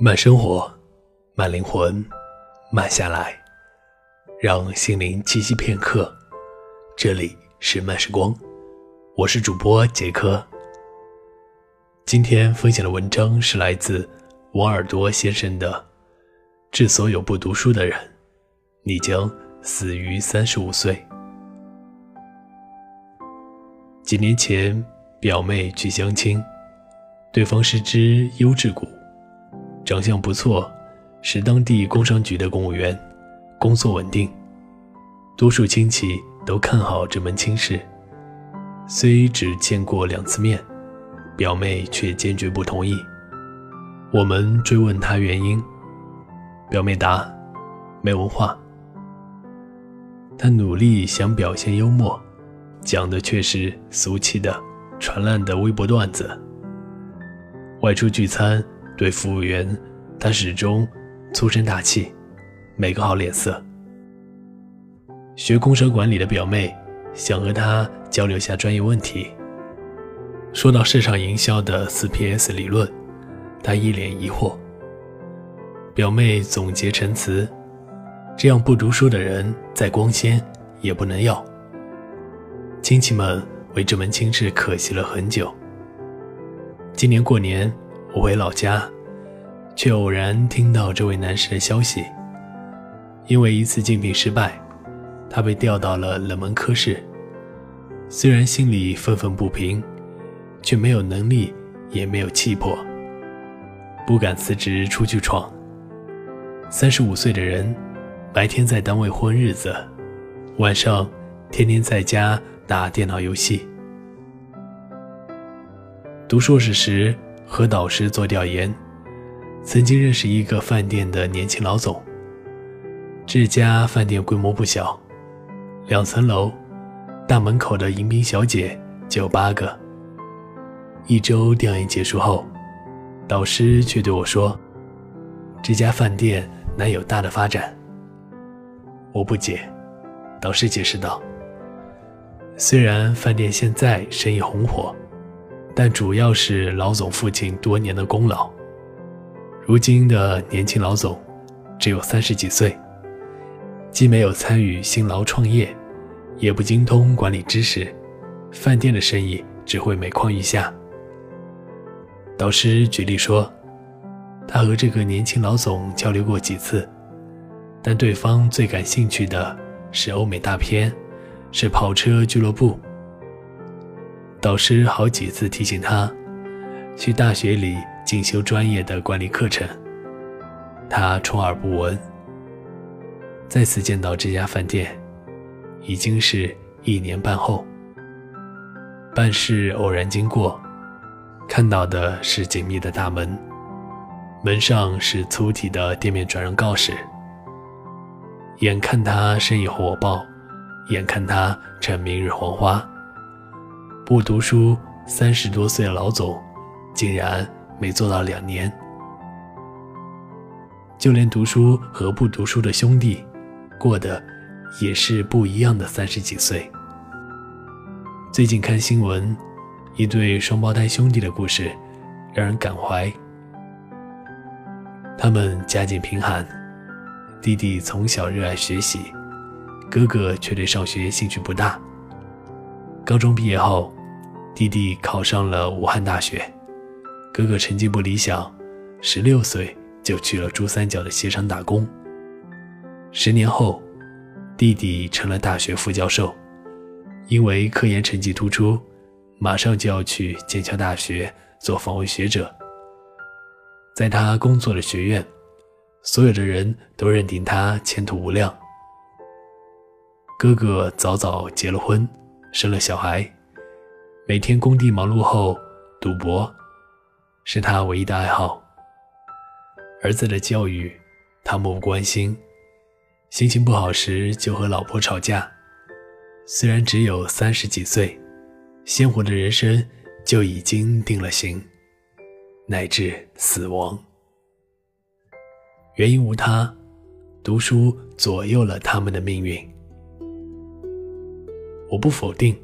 慢生活，慢灵魂，慢下来，让心灵栖息片刻。这里是慢时光，我是主播杰克。今天分享的文章是来自王尔多先生的《致所有不读书的人，你将死于三十五岁》。几年前，表妹去相亲，对方是只优质股。长相不错，是当地工商局的公务员，工作稳定。多数亲戚都看好这门亲事，虽只见过两次面，表妹却坚决不同意。我们追问她原因，表妹答：没文化。她努力想表现幽默，讲的却是俗气的、传烂的微博段子。外出聚餐。对服务员，他始终粗声大气，没个好脸色。学工商管理的表妹想和他交流下专业问题。说到市场营销的四 PS 理论，他一脸疑惑。表妹总结陈词：这样不读书的人再光鲜也不能要。亲戚们为这门亲事可惜了很久。今年过年。我回老家，却偶然听到这位男士的消息。因为一次竞聘失败，他被调到了冷门科室。虽然心里愤愤不平，却没有能力，也没有气魄，不敢辞职出去闯。三十五岁的人，白天在单位混日子，晚上天天在家打电脑游戏。读硕士时。和导师做调研，曾经认识一个饭店的年轻老总。这家饭店规模不小，两层楼，大门口的迎宾小姐就有八个。一周调研结束后，导师却对我说：“这家饭店难有大的发展。”我不解，导师解释道：“虽然饭店现在生意红火。”但主要是老总父亲多年的功劳。如今的年轻老总只有三十几岁，既没有参与辛劳创业，也不精通管理知识，饭店的生意只会每况愈下。导师举例说，他和这个年轻老总交流过几次，但对方最感兴趣的是欧美大片，是跑车俱乐部。导师好几次提醒他去大学里进修专业的管理课程，他充耳不闻。再次见到这家饭店，已经是一年半后。办事偶然经过，看到的是紧密的大门，门上是粗体的店面转让告示。眼看他生意火爆，眼看他成明日黄花。不读书，三十多岁的老总，竟然没做到两年。就连读书和不读书的兄弟，过的也是不一样的三十几岁。最近看新闻，一对双胞胎兄弟的故事，让人感怀。他们家境贫寒，弟弟从小热爱学习，哥哥却对上学兴趣不大。高中毕业后。弟弟考上了武汉大学，哥哥成绩不理想，十六岁就去了珠三角的鞋厂打工。十年后，弟弟成了大学副教授，因为科研成绩突出，马上就要去剑桥大学做访问学者。在他工作的学院，所有的人都认定他前途无量。哥哥早早结了婚，生了小孩。每天工地忙碌后，赌博是他唯一的爱好。儿子的教育，他漠不关心。心情不好时就和老婆吵架。虽然只有三十几岁，鲜活的人生就已经定了型，乃至死亡。原因无他，读书左右了他们的命运。我不否定。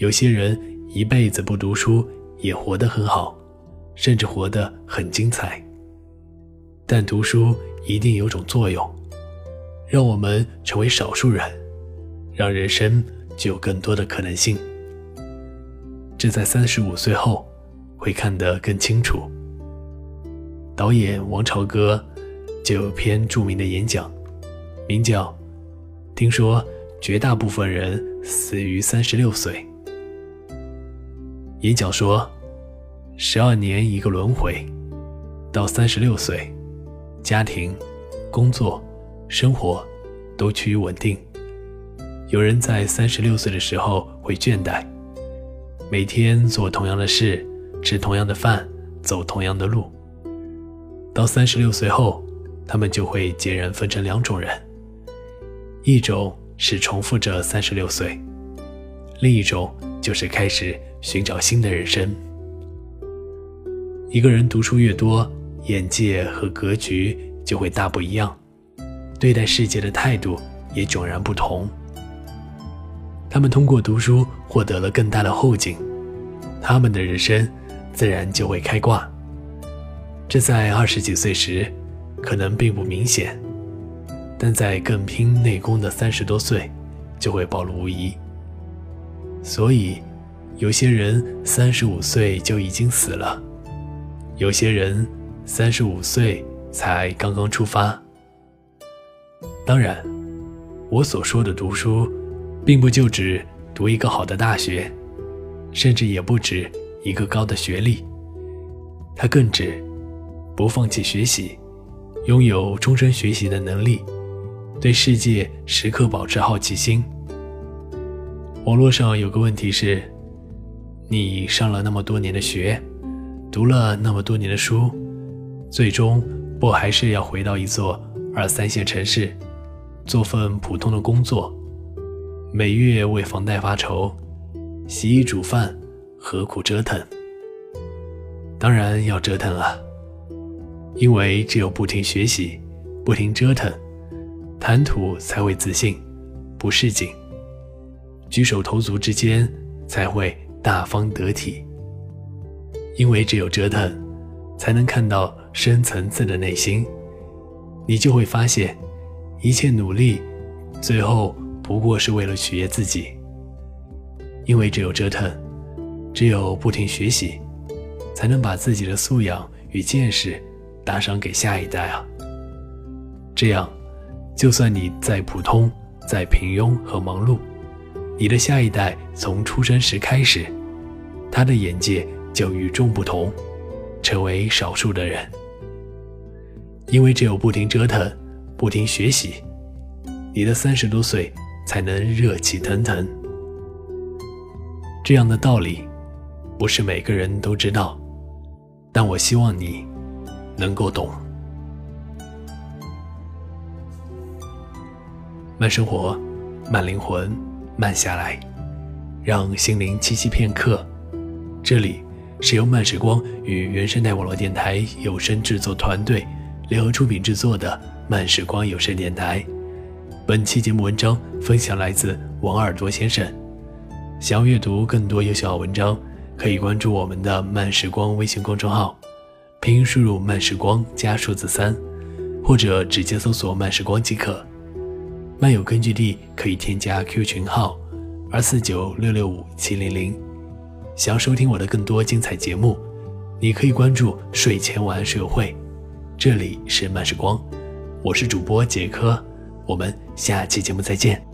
有些人一辈子不读书也活得很好，甚至活得很精彩。但读书一定有种作用，让我们成为少数人，让人生具有更多的可能性。这在三十五岁后会看得更清楚。导演王朝歌就有篇著名的演讲，名叫《听说绝大部分人死于三十六岁》。演讲说，十二年一个轮回，到三十六岁，家庭、工作、生活都趋于稳定。有人在三十六岁的时候会倦怠，每天做同样的事，吃同样的饭，走同样的路。到三十六岁后，他们就会截然分成两种人：一种是重复着三十六岁，另一种就是开始。寻找新的人生。一个人读书越多，眼界和格局就会大不一样，对待世界的态度也迥然不同。他们通过读书获得了更大的后劲，他们的人生自然就会开挂。这在二十几岁时可能并不明显，但在更拼内功的三十多岁就会暴露无遗。所以。有些人三十五岁就已经死了，有些人三十五岁才刚刚出发。当然，我所说的读书，并不就指读一个好的大学，甚至也不止一个高的学历，它更指不放弃学习，拥有终身学习的能力，对世界时刻保持好奇心。网络上有个问题是。你上了那么多年的学，读了那么多年的书，最终不还是要回到一座二三线城市，做份普通的工作，每月为房贷发愁，洗衣煮饭，何苦折腾？当然要折腾啊，因为只有不停学习，不停折腾，谈吐才会自信，不市井，举手投足之间才会。大方得体，因为只有折腾，才能看到深层次的内心。你就会发现，一切努力，最后不过是为了取悦自己。因为只有折腾，只有不停学习，才能把自己的素养与见识打赏给下一代啊。这样，就算你再普通、再平庸和忙碌。你的下一代从出生时开始，他的眼界就与众不同，成为少数的人。因为只有不停折腾、不停学习，你的三十多岁才能热气腾腾。这样的道理，不是每个人都知道，但我希望你能够懂。慢生活，慢灵魂。慢下来，让心灵栖息片刻。这里是由慢时光与原生态网络电台有声制作团队联合出品制作的慢时光有声电台。本期节目文章分享来自王耳朵先生。想要阅读更多优秀好文章，可以关注我们的慢时光微信公众号，拼音输入“慢时光”加数字三，或者直接搜索“慢时光”即可。漫友根据地可以添加 Q 群号二四九六六五七零零。想要收听我的更多精彩节目，你可以关注睡前晚安社会。这里是慢时光，我是主播杰科，我们下期节目再见。